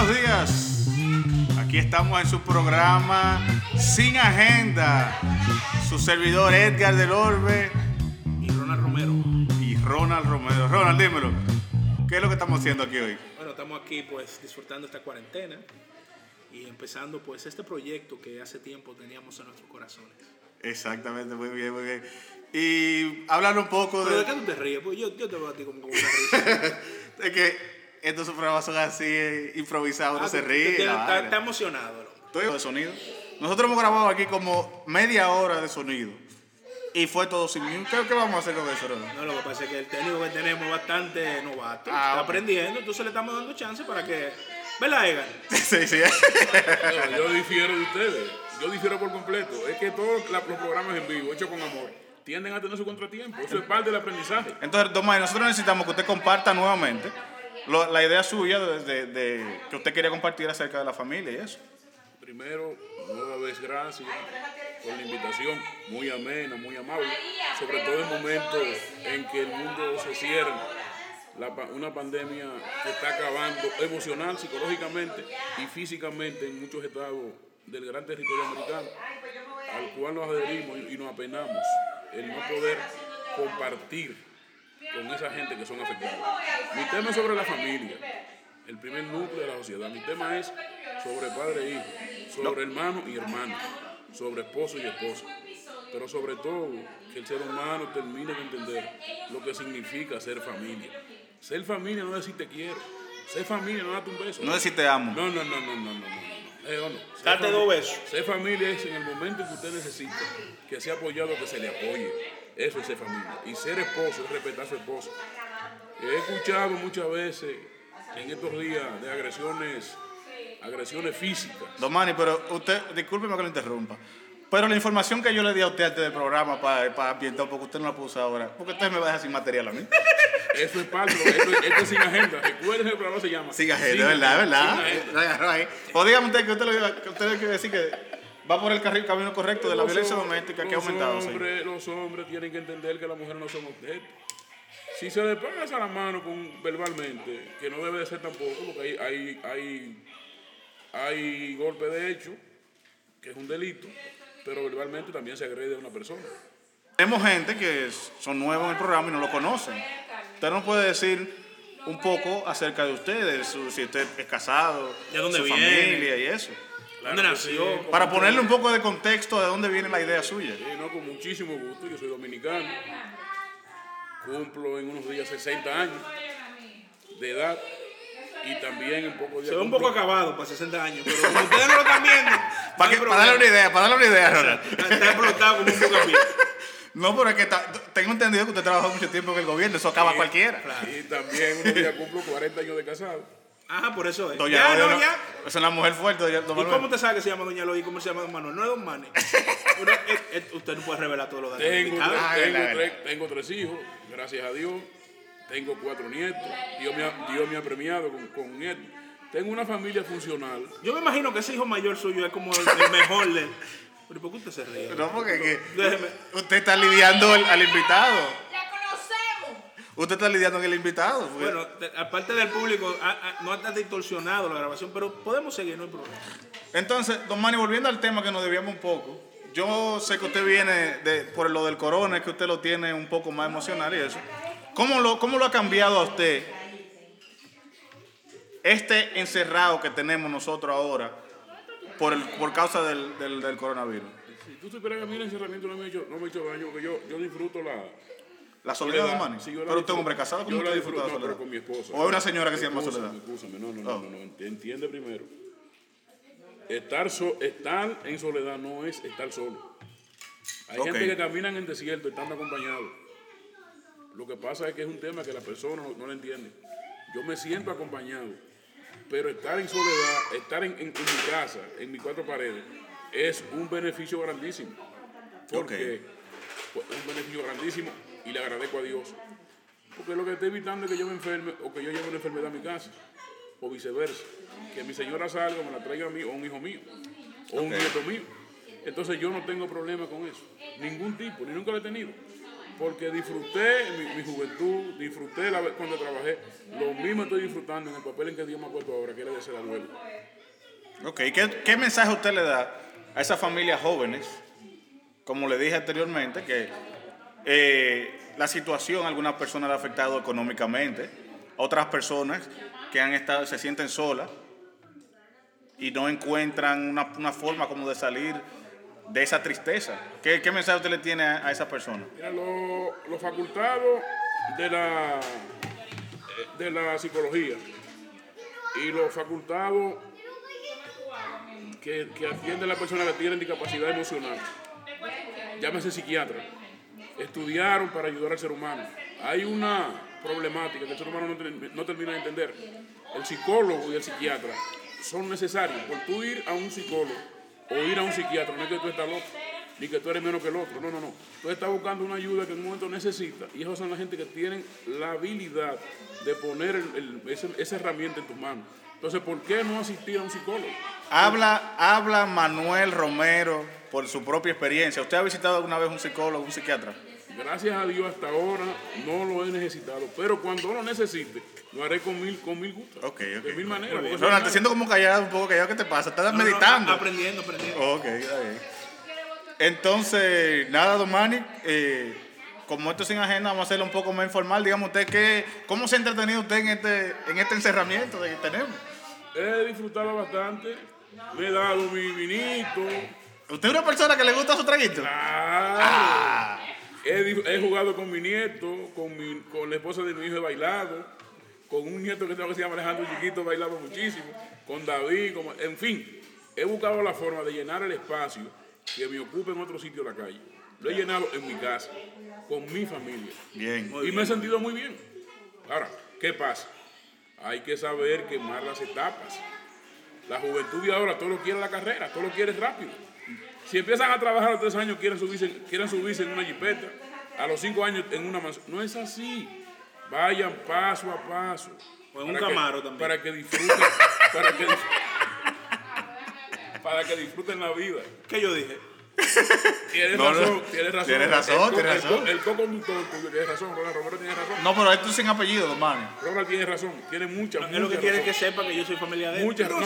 buenos días. Aquí estamos en su programa Sin Agenda. Su servidor Edgar del Orbe y Ronald Romero. y Ronald Romero. Ronald, dímelo. ¿Qué es lo que estamos haciendo aquí hoy? Bueno, estamos aquí pues disfrutando esta cuarentena y empezando pues este proyecto que hace tiempo teníamos en nuestros corazones. Exactamente, muy bien, muy bien. Y hablar un poco ¿Pero de de, qué tú te ríes? Pues yo, yo te veo a ti como con una risa. de que estos programas son así eh, improvisados, uno Ah, se ríe. Está, emocionado. ¿no? Estoy de sonido. Nosotros hemos grabado aquí como media hora de sonido. Y fue todo sin mí. ¿Qué, qué vamos a hacer con eso, Ronald? No, lo que pasa es que el técnico que tenemos es bastante novato. Ah, está aprendiendo, entonces le estamos dando chance para que... ¿Verdad, Egan? Sí, sí. No, yo difiero de ustedes. Yo difiero por completo. Es que todos los programas en vivo, hechos con amor, tienden a tener su contratiempo. Eso es parte del aprendizaje. Entonces, Tomás, nosotros necesitamos que usted comparta nuevamente lo- la idea suya de, de- de- que usted quería compartir acerca de la familia y eso. Primero, nueva vez gracias por la invitación, muy amena, muy amable, sobre todo en momentos en que el mundo se cierra, la una pandemia que está acabando emocional, psicológicamente y físicamente en muchos estados del gran territorio americano, al cual nos adherimos y nos apenamos el no poder compartir con esa gente que son afectados. Mi tema es sobre la familia, el primer núcleo de la sociedad. Mi tema es sobre padre e hijo, sobre hermano y hermana, sobre esposo y esposa. Pero sobre todo, que el ser humano termine de entender lo que significa ser familia. Ser familia no es decir te quiero. Ser familia no es darte un beso. No decir te amo. No, no, no, no, no, no. Eh, no. Date dos besos. Ser familia es en el momento que usted necesita que sea apoyado, que se le apoye. Eso es ser familia. Y ser esposo es respetar a su esposa. He escuchado muchas veces en estos días de agresiones, agresiones físicas. Don Manny, pero usted, discúlpeme que lo interrumpa. Pero la información que yo le di a usted antes del programa para, para ambientar, porque usted no la puso ahora, porque usted me va a dejar sin material a mí. Eso es parte, esto, esto es sin agenda. Recuerden el programa se llama. Siga gente, Sin ¿verdad? Agenda, ¿Verdad? Sin Agenda. O dígame usted que usted, lo, iba- que usted quiere decir que va por el carril, camino correcto de la Los violencia doméstica que ha aumentado. Hombres, Los hombres tienen que entender que las mujeres no son objetos. Si se le pasa la mano con, verbalmente, que no debe de ser tampoco, porque hay, hay, hay, hay golpe de hecho, que es un delito, pero verbalmente también se agrede a una persona. Tenemos gente que es- son nuevos en el programa y no lo conocen. Usted nos puede decir un poco acerca de ustedes, su- si usted es casado, ¿De dónde su viene? familia y eso. ¿Dónde nació? Para ponerle un poco de contexto de dónde viene la idea suya. Sí, no, con muchísimo gusto, yo soy dominicano, cumplo en unos días 60 años de edad y también un poco de... Se ve un poco acabado para 60 años, pero como ustedes no lo están viendo, Para, que- para darle una idea, para darle una idea, Ronald. Está, está explotado como un bucapié. No, pero es que ta- tengo entendido que usted trabajó mucho tiempo en el gobierno, eso acaba cualquiera. Y también unos días cumplo 40 años de casado. Ajá, por eso es. Doña ya, Lola, no, no- ya. Es una mujer fuerte, doña- don ¿Y Manuel. cómo te sabe que se llama Doña Lola y cómo se llama Don Manuel? No es Don Mane. Uno- es- es- usted no puede revelar todos los datos. del Tengo. Ah, tengo, verdad, tres, tengo tres hijos, gracias a Dios. Tengo cuatro nietos. Dios me ha, Dios me ha premiado con, con nietos. Tengo una familia funcional. Yo me imagino que ese hijo mayor suyo es como el, el mejor de. Pero ¿por qué usted se ríe? No, porque es que Déjeme. usted está lidiando al, al invitado. Usted está lidiando con el invitado. porque- Bueno, te- aparte del público, a- a- no está distorsionado la grabación, pero podemos seguir, no hay problema. Entonces, don Manny, volviendo al tema que nos debíamos un poco. Yo sé que usted viene de, por lo del corona, es que usted lo tiene un poco más emocional y eso. ¿Cómo lo, cómo lo ha cambiado a usted este encerrado que tenemos nosotros ahora por, el, por causa del, del, del coronavirus? Si tú supieras que a mí el encerramiento no me ha hecho, no me ha hecho daño, porque yo, yo disfruto la. La soledad, soledad. Manny. Sí, pero usted es un hombre casado, ¿cómo Yo usted disfruta disfruto, la no, soledad? con mi esposa. O es una señora que se llama soledad. escúchame, no, no, no, Oh. no, entiende primero. Estar, en soledad no es estar solo. Hay gente que caminan en desierto estando acompañados. Lo que pasa es que es un tema que la persona no, lo entiende. Yo me siento acompañado, pero estar en soledad, estar en, en- en mi casa, en mis cuatro paredes, es un beneficio grandísimo. Porque pues, es un beneficio grandísimo y le agradezco a Dios. Porque lo que estoy evitando es que yo me enferme o que yo lleve una enfermedad a mi casa. O viceversa. Que mi señora salga, me la traiga a mí o un hijo mío. O un nieto mío. Entonces yo no tengo problema con eso. Ningún tipo, ni nunca lo he tenido. porque disfruté mi, mi juventud, disfruté la vez cuando trabajé, lo mismo estoy disfrutando en el papel en que Dios me ha puesto ahora, que era de ser abuelo. Ok, ¿qué, qué mensaje usted le da a esas familias jóvenes? Como le dije anteriormente, que eh, la situación algunas personas le ha afectado económicamente, otras personas que han estado, se sienten solas y no encuentran una, una forma como de salir de esa tristeza. ¿Qué, mensaje usted le tiene a, a esas personas? Mira, lo- los facultados de la, de la psicología y los facultados que, que atienden a las personas que tienen discapacidad emocional, llámese psiquiatra, estudiaron para ayudar al ser humano. Hay una problemática que el ser humano no, ter- no termina de entender. El psicólogo y el psiquiatra son necesarios. Por tú ir a un psicólogo o ir a un psiquiatra, no es que tú estás loco, ni que tú eres menos que el otro. No, no, no. Tú estás buscando una ayuda que en un momento necesitas. Y esos son la gente que tienen la habilidad de poner ese- esa herramienta en tus manos. Entonces, ¿por qué no asistir a un psicólogo? Habla, habla Manuel Romero por su propia experiencia. ¿Usted ha visitado alguna vez un psicólogo, un psiquiatra? Gracias a Dios hasta ahora no lo he necesitado, pero cuando lo necesite, lo haré con mil, con mil gustos. De mil maneras. Ronald, te siento como callado, un poco callado. ¿Qué te pasa? ¿Estás No, no, meditando? a- aprendiendo, aprendiendo. Ok, está bien. Entonces, nada, Don Manny, eh, como esto es sin agenda, vamos a hacerlo un poco más informal. Dígame usted, ¿qué, ¿cómo se ha entretenido usted en este, en este encerramiento que tenemos? He disfrutado bastante, me he dado mi vinito. ¿Usted es una persona que le gusta su traguito? Claro. He, he jugado con mi nieto, con, mi, con la esposa de mi hijo he bailado, con un nieto que tengo que se llama Alejandro Chiquito he bailado muchísimo, con David, como- en fin, he buscado la forma de llenar el espacio que me ocupe en otro sitio de la calle. Lo he llenado en mi casa, con mi familia. Bien. y me he sentido muy bien. Ahora, ¿qué pasa? Hay que saber quemar las etapas. La juventud de ahora todo lo quiere la carrera, todo lo quiere rápido. Si empiezan a trabajar a los tres años, quieren subirse, quieren subirse en una jipeta. A los cinco años en una mansión. No es así. Vayan paso a paso. O en un que- Camaro también. Para que disfruten. para, que, para que disfruten la vida. ¿Qué yo dije? Tienes No, no. razón, tienes razón. Tienes razón, El tienes el razón. El co-conductor tuyo tiene razón, Ronald Romero tiene razón. No, pero esto es sin apellido, Don Manny. Ronald tiene razón, tiene mucha, Es lo que mucha quiere razón. que sepa que yo soy familia de él. Muchas- no,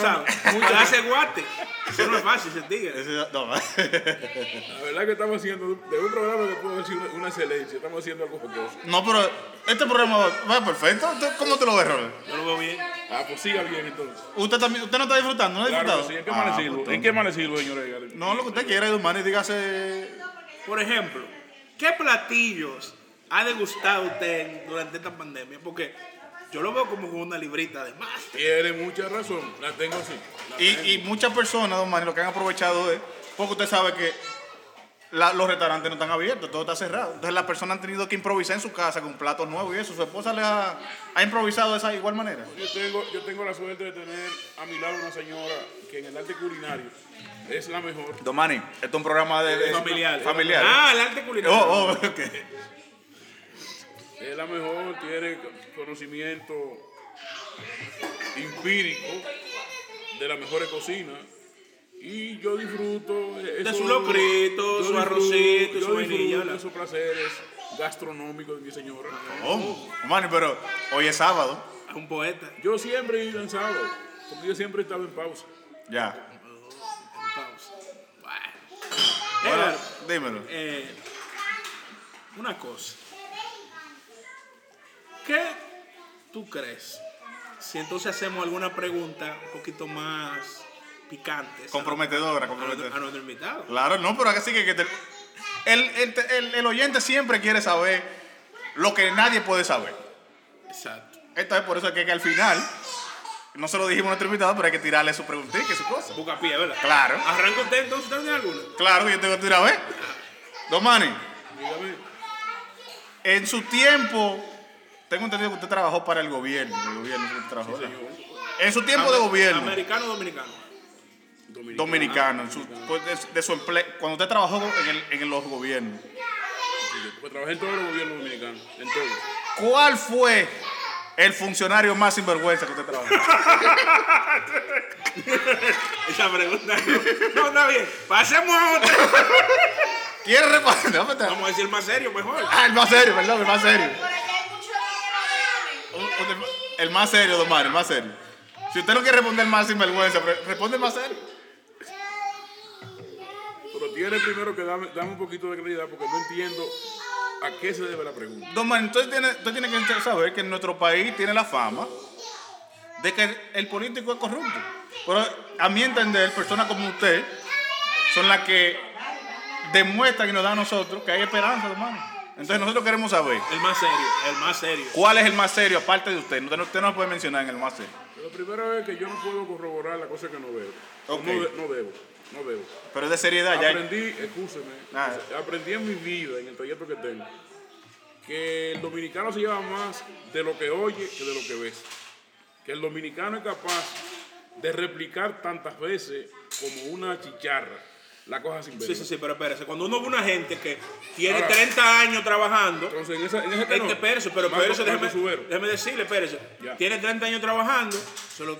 muchas- hace guate. Eso no es fácil, se tigre. No, La verdad que estamos haciendo de un programa que puedo decir una, una excelencia, estamos haciendo algo jocoso. no, pero este programa va, perfecto. ¿Usted- ¿Cómo te lo ves, Ronald? Yo lo veo bien. Ah, pues siga bien entonces. ¿Usted, también, ¿Usted no está disfrutando? ¿No ha Claro disfrutado? sí, ¿en qué Ah, amanecido? pues, ¿En qué amanecido, señor Edgar? No, lo que usted quiera, Don Manny, dígase. Por ejemplo, ¿qué platillos ha degustado usted durante esta pandemia? Porque yo lo veo como con una librita de más. Tiene mucha razón, la tengo así. la tengo. Y, y muchas personas, Don Manny, lo que han aprovechado es, porque usted sabe que la- los restaurantes no están abiertos, todo está cerrado. Entonces las personas han tenido que improvisar en su casa con platos nuevos y eso. Su esposa le ha, ha improvisado de esa igual manera. Yo tengo, yo tengo la suerte de tener a mi lado una señora que en el arte culinario es la mejor. Don Manny, esto es un programa de, de- Familiar. familiar. Ah, el arte culinario. Oh, oh, ok. Es la mejor, tiene conocimiento empírico de las mejores cocinas. Y yo disfruto De su locrito, yo su disfruto- arrocito, su vainilla, de esos placeres gastronómicos de mi señora. Oh, Manny, pero hoy es sábado. Es un poeta. Yo siempre he ido en sábado, porque yo siempre he estado en pausa. Ya. En pausa. Bueno. Ahora, dímelo. eh, una cosa. ¿Qué tú crees? Si entonces hacemos alguna pregunta un poquito más picante. Comprometedora, a nuestro, comprometedora. a nuestro invitado. Claro, no, pero así que, que te- el, el, el- el oyente siempre quiere saber lo que nadie puede saber. Exacto. Esto es por eso que, que al final, no se lo dijimos a nuestro invitado, pero hay que tirarle su preguntita y su cosa. Busca pie, ¿verdad? Claro. Arranca usted entonces, ¿usted tiene alguna? Claro yo tengo que tirar a ver. Don Manny, Dígame, en su tiempo, tengo entendido que usted trabajó para el gobierno. El gobierno usted trabajó. En su tiempo de gobierno. ¿Americano o dominicano? Dominicano. Dominicano, en su- pues, de, de su empleo, cuando usted trabajó en, el- en los gobiernos, Pues trabajé en todos los gobiernos dominicanos, en todos. ¿cuál fue el funcionario más sinvergüenza que usted trabajó? Esa pregunta no. No, está bien. Pasemos a otra. ¿Quiere responder? Déjame estar. Vamos a decir más serio, mejor. Ah, el más serio, perdón, el más serio. Por allá hay mucho dinero, Un- un- El más serio, don Mario, el más serio. Si usted no quiere responder más sin vergüenza, responde más serio. Tiene primero que darme, darme un poquito de claridad porque no entiendo a qué se debe la pregunta. Don Mario, entonces tiene, usted tiene que saber que en nuestro país tiene la fama de que el político es corrupto. Pero a mi entender, personas como usted son las que demuestran y nos dan a nosotros que hay esperanza, don Mario. Entonces nosotros queremos saber El más serio, el más serio. cuál es el más serio aparte de usted. Usted no, usted no puede mencionar en el más serio. Lo primero es que yo no puedo corroborar la cosa que no veo. No, no debo, no debo. Pero es de seriedad ya. Aprendí, escúcheme, Ah. aprendí en mi vida, en el trayecto que tengo, que el dominicano se lleva más de lo que oye que de lo que ves. Que el dominicano es capaz de replicar tantas veces como una chicharra la cosa sin ver. Sí, sí, sí, pero espérese. Cuando uno ve una gente que tiene Ahora- 30 años trabajando, Entonces, en, esa, en ese Este, tenor, espérese, pero Marco déjeme, déjeme decirle, espérese. Ya. Tiene 30 años trabajando, se lo-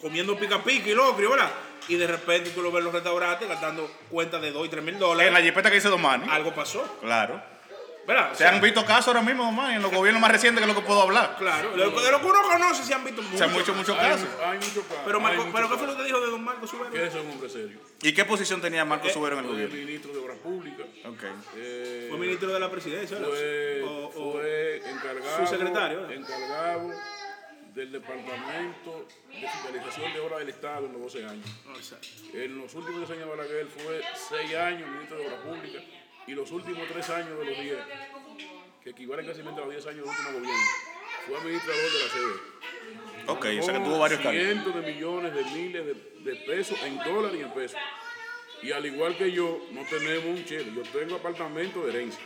comiendo pica pica y locrio, ¿verdad? Y de repente tú lo ves en los restaurantes gastando cuentas de 2 y 3 mil En dólares. la jipeta que dice Don Mani. Algo pasó, Claro. ¿verdad? O Se sea, han visto casos ahora mismo, Don Mani, en los gobiernos más recientes que es lo que puedo hablar. Claro, de lo, de lo que uno conoce se han visto Se han muchos. muchos, muchos Hay, casos. hay muchos casos. Pero, Marco, muchos pero ¿qué fue lo que dijo de don Marco Subero? Que es un hombre serio. ¿Y qué posición tenía Marco Eh, Subero en el Fue gobierno? ministro de Obras Públicas. Ok. eh, Fue ministro de la presidencia, ¿verdad? fue, O- o- fue encargado, su secretario, ¿eh? encargado del Departamento de Fiscalización de Obras del Estado en los 12 años. exacto. En los últimos 10 años de Balaguer fue 6 años ministro de Obras Públicas y los últimos 3 años de los 10, que equivalen casi a los 10 años del último gobierno, fue administrador de la sede. Ok, o sea que tuvo varios cargos. Cientos de millones de miles de, de pesos en dólares y en pesos. Y al igual que yo, no tenemos un chelo. Yo tengo apartamento de herencia.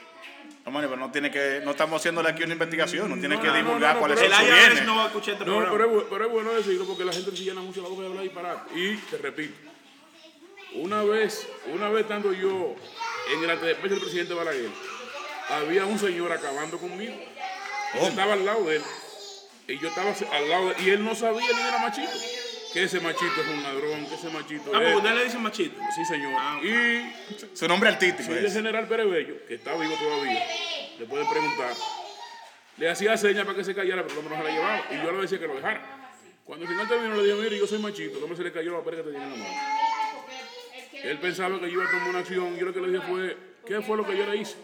No, Mani, pero no tiene que, no estamos haciéndole aquí una investigación, no tiene No, que no, divulgar no, no, cuáles pero son El IRS no va a escuchar este No, programa. pero es, pero es bueno decirlo porque la gente se llena mucho la boca de hablar disparate. Y te repito, una vez, una vez estando yo en el antedespecho del presidente Balaguer, había un señor acabando conmigo. Yo estaba al lado de él. Y yo estaba al lado de él. Y él no sabía ni era machito. Que ese machito es un ladrón, que ese machito Ah, porque es. usted le dice machito. Sí, señor. Ah. Y Su nombre artístico soy el general Pérez Bello, que está vivo todavía, le pueden preguntar. Le hacía señas para que se callara, pero el hombre no se la llevaba. Y yo le decía que lo dejara. Cuando el señor terminó, le dije, mire, yo soy machito. El hombre se le cayó la pared que tenía en la mano. Él pensaba que yo iba a tomar una acción. Yo lo que le dije fue, ¿qué fue lo que yo le hice?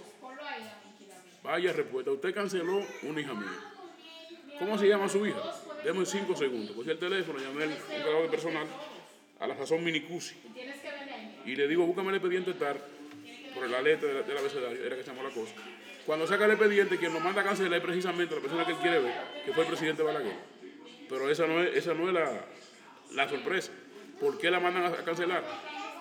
Vaya respuesta. Usted canceló una hija mía. ¿Cómo se llama su hija? Deme cinco segundos. Cogí el teléfono, llamé al encargado de personal, a la razón Minicusi. Y le digo, búscame el expediente TAR, por la letra del del abecedario, era que se llamó la cosa. Cuando saca el expediente, quien lo manda a cancelar es precisamente la persona que él quiere ver, que fue el presidente Balaguer. Pero esa no es, esa no es la, la sorpresa. ¿Por qué la mandan a cancelar?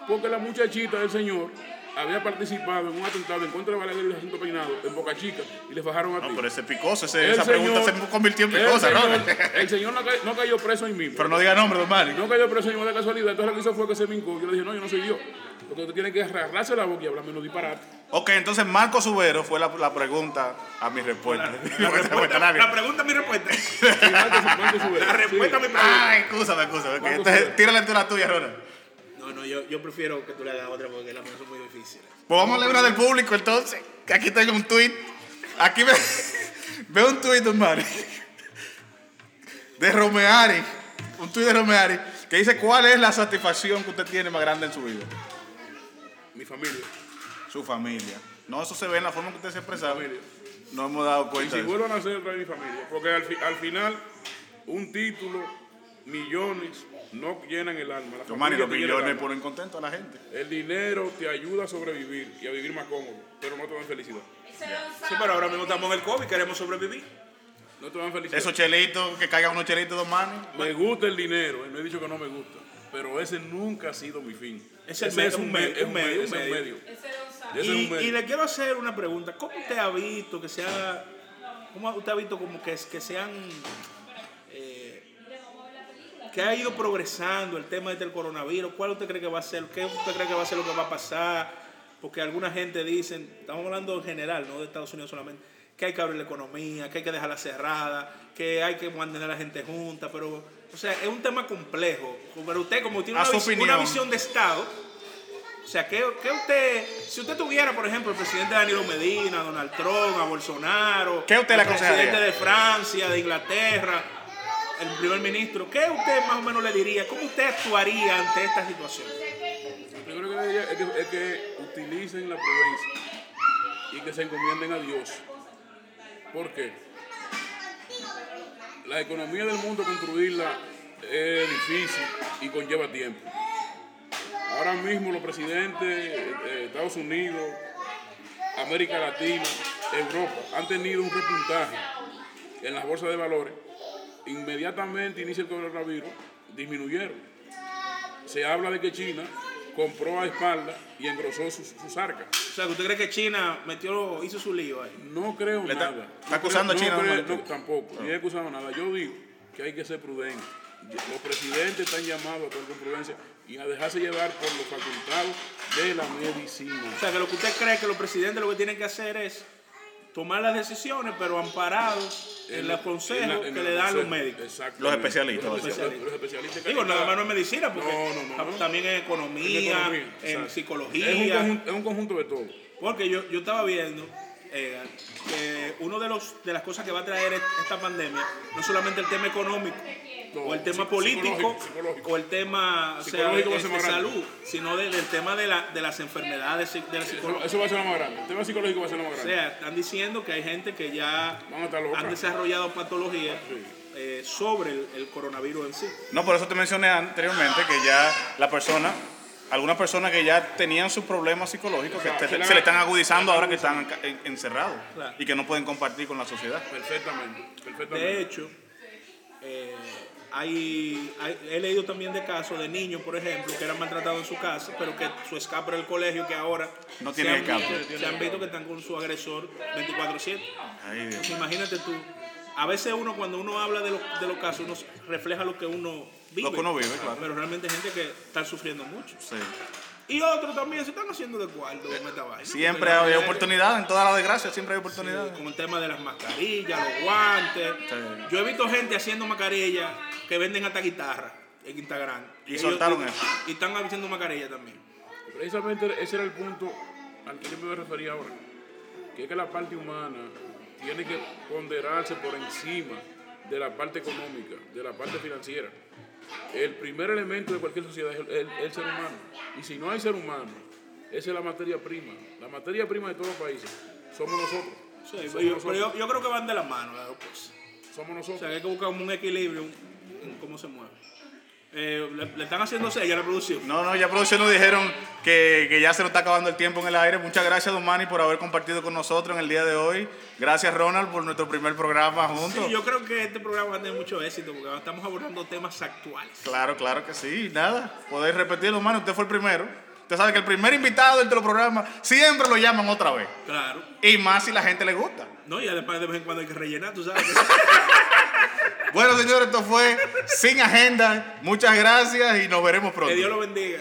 Porque la muchachita del señor había participado en un atentado en contra de Balaguer y Jacinto Peinado en Boca Chica y le fajaron a ti. No, pero ese picoso, ese- El esa pregunta se convirtió en picosa, ¿no? señor- El señor no, ca- no cayó preso ahí mismo. Pero no diga nombre, don Mani. No cayó preso ni de casualidad. Entonces lo que hizo fue que se vincó. Yo le dije, no, yo no soy Dios. Porque tú tienes que agarrarse la boca y hablar menos disparate. Ok, entonces Marco Subero fue la, la pregunta a mi respuesta. La, respuesta, la pregunta, mi respuesta. Subero. La respuesta a mi pregunta. Ay, excúsame, excúsame. ok. Marco Entonces, tírale tú la tuya, Ronald. No, no, yo, yo prefiero que tú le hagas otra porque las mías son muy difíciles. Pues vamos a leer una del público entonces. Que aquí tengo un tweet. Aquí ve, veo un tweet, Mani. De Romeari. Un tweet de Romeari. Que dice: ¿Cuál es la satisfacción que usted tiene más grande en su vida? Mi familia. Su familia. No, eso se ve en la forma que usted se expresa. No hemos dado Y cuenta. si de eso. vuelvo a nacer otra mi familia. Porque al, fi- al final, un título, millones, no llenan el alma. La los millones ponen contento a la gente. El dinero te ayuda a sobrevivir y a vivir más cómodo, pero no te dan felicidad. Sí, pero ahora mismo estamos en el COVID, queremos sobrevivir. No te dan felicidad. Esos chelitos, que caigan unos chelitos, don Mani. Me gusta el dinero, no he dicho que no me gusta, pero ese nunca ha sido mi fin. Ese es un, un me- medio, es un medio, ese es un medio. Y, y le quiero hacer una pregunta. ¿Cómo usted ha visto que se ha, cómo usted ha visto como que, que se han, que ha ido progresando el tema del coronavirus? ¿Cuál usted cree que va a ser? ¿Qué usted cree que va a ser lo que va a pasar? Porque alguna gente dicen, estamos hablando en general, no de Estados Unidos solamente, que hay que abrir la economía, que hay que dejarla cerrada, que hay que mantener a la gente junta, pero, o sea, es un tema complejo. Pero usted como tiene una, vis- visión de Estado, sea, ¿qué, qué usted, si usted tuviera, por ejemplo, el presidente Danilo Medina, Donald Trump, a Bolsonaro, ¿Qué usted el presidente de Francia, de Inglaterra, el primer ministro, ¿qué usted más o menos le diría? ¿Cómo usted actuaría ante esta situación? Lo primero que le diría es que, es que utilicen la prudencia y que se encomienden a Dios. ¿Por qué? La economía del mundo construirla es difícil y conlleva tiempo. Ahora mismo los presidentes de Estados Unidos, América Latina, Europa han tenido un repuntaje en las bolsas de valores. Inmediatamente inicia el coronavirus, disminuyeron. Se habla de que China compró a espalda y engrosó sus, sus arcas. O sea, que usted cree que China metió, hizo su lío ahí. No creo Le nada. está acusando No a China creo- de mentir. no, tampoco, ni he acusado nada. Yo digo que hay que ser prudente. Los presidentes están llamados a actuar con prudencia y a dejarse llevar por los facultados de la medicina. O sea, que lo que usted cree que los presidentes lo que tienen que hacer es tomar las decisiones, pero amparados en, los consejos en la- en que le dan los médicos. Los especialistas, Los, especialistas. los especialistas que Digo, nada más no es medicina, porque No, no, no, no. también en en economía, economía, en psicología. Es un, conjunto, es un conjunto de todo. Porque yo, yo estaba viendo eh, que uno de los de las cosas que va a traer est- esta pandemia no solamente el tema económico No, o el tema político psicológico, psicológico. o el tema o sea, de, de salud, sino del, del tema de, la, de las enfermedades psi- de la Eso, psicología. eso va a ser lo más grande. El tema psicológico va a ser lo más O grande. sea, están diciendo que hay gente que ya han desarrollado patologías eh, sobre el, el coronavirus en sí. No, por eso te mencioné anteriormente que ya la persona, algunas personas que ya tenían sus problemas psicológicos, que se le están agudizando ahora que están encerrados Claro. y que no pueden compartir con la sociedad. Perfectamente. perfectamente. De hecho, eh, hay, hay- he leído también de casos de niños, por ejemplo, que eran maltratados en su casa, pero que su escape del colegio, que ahora No se han escape. visto- se han visto que están con su agresor 24/7. Ay, Dios. Entonces, imagínate tú, a veces uno cuando uno habla de, lo- de los casos, uno refleja lo que uno vive. Lo que uno vive, claro. Pero realmente hay gente que está sufriendo mucho. Sí. Y otros también se están haciendo de cuarto vaina. Siempre hay oportunidad, en todas las desgracias siempre hay oportunidades. como el tema de las mascarillas, los guantes. Sí. Yo he visto gente haciendo mascarillas que venden hasta guitarra en Instagram. Y soltaron eso. Y están haciendo mascarillas también. Precisamente ese era el punto al que yo me voy a referir ahora. Que es que la parte humana tiene que ponderarse por encima de la parte económica, de la parte financiera. El primer elemento de cualquier sociedad es el, el- el ser humano. Y si no hay ser humano, esa es la materia prima. La materia prima de todos los países somos nosotros. Sí, Somos pero yo, nosotros. yo- yo creo que van de la mano las dos cosas. Somos O nosotros. sea, que hay que buscar un equilibrio en cómo se mueve. Eh, le, le están haciendo sella a la producción. No, no, ya producción nos dijeron que, que ya se nos está acabando el tiempo en el aire. Muchas gracias, Don Manny, por haber compartido con nosotros en el día de hoy. Gracias, Ronald, por nuestro primer programa juntos. Sí, yo creo que este programa va a tener mucho éxito porque estamos abordando temas actuales. Claro, claro que sí. Nada, podéis repetirlo, Manny. Usted fue el primero. Usted sabe que el primer invitado del programa siempre lo llaman otra vez. Claro. Y más si la gente le gusta. No, y además de vez en cuando hay que rellenar, tú sabes. Bueno, señores, esto fue Sin Agenda. Muchas gracias y nos veremos pronto. que Dios lo bendiga.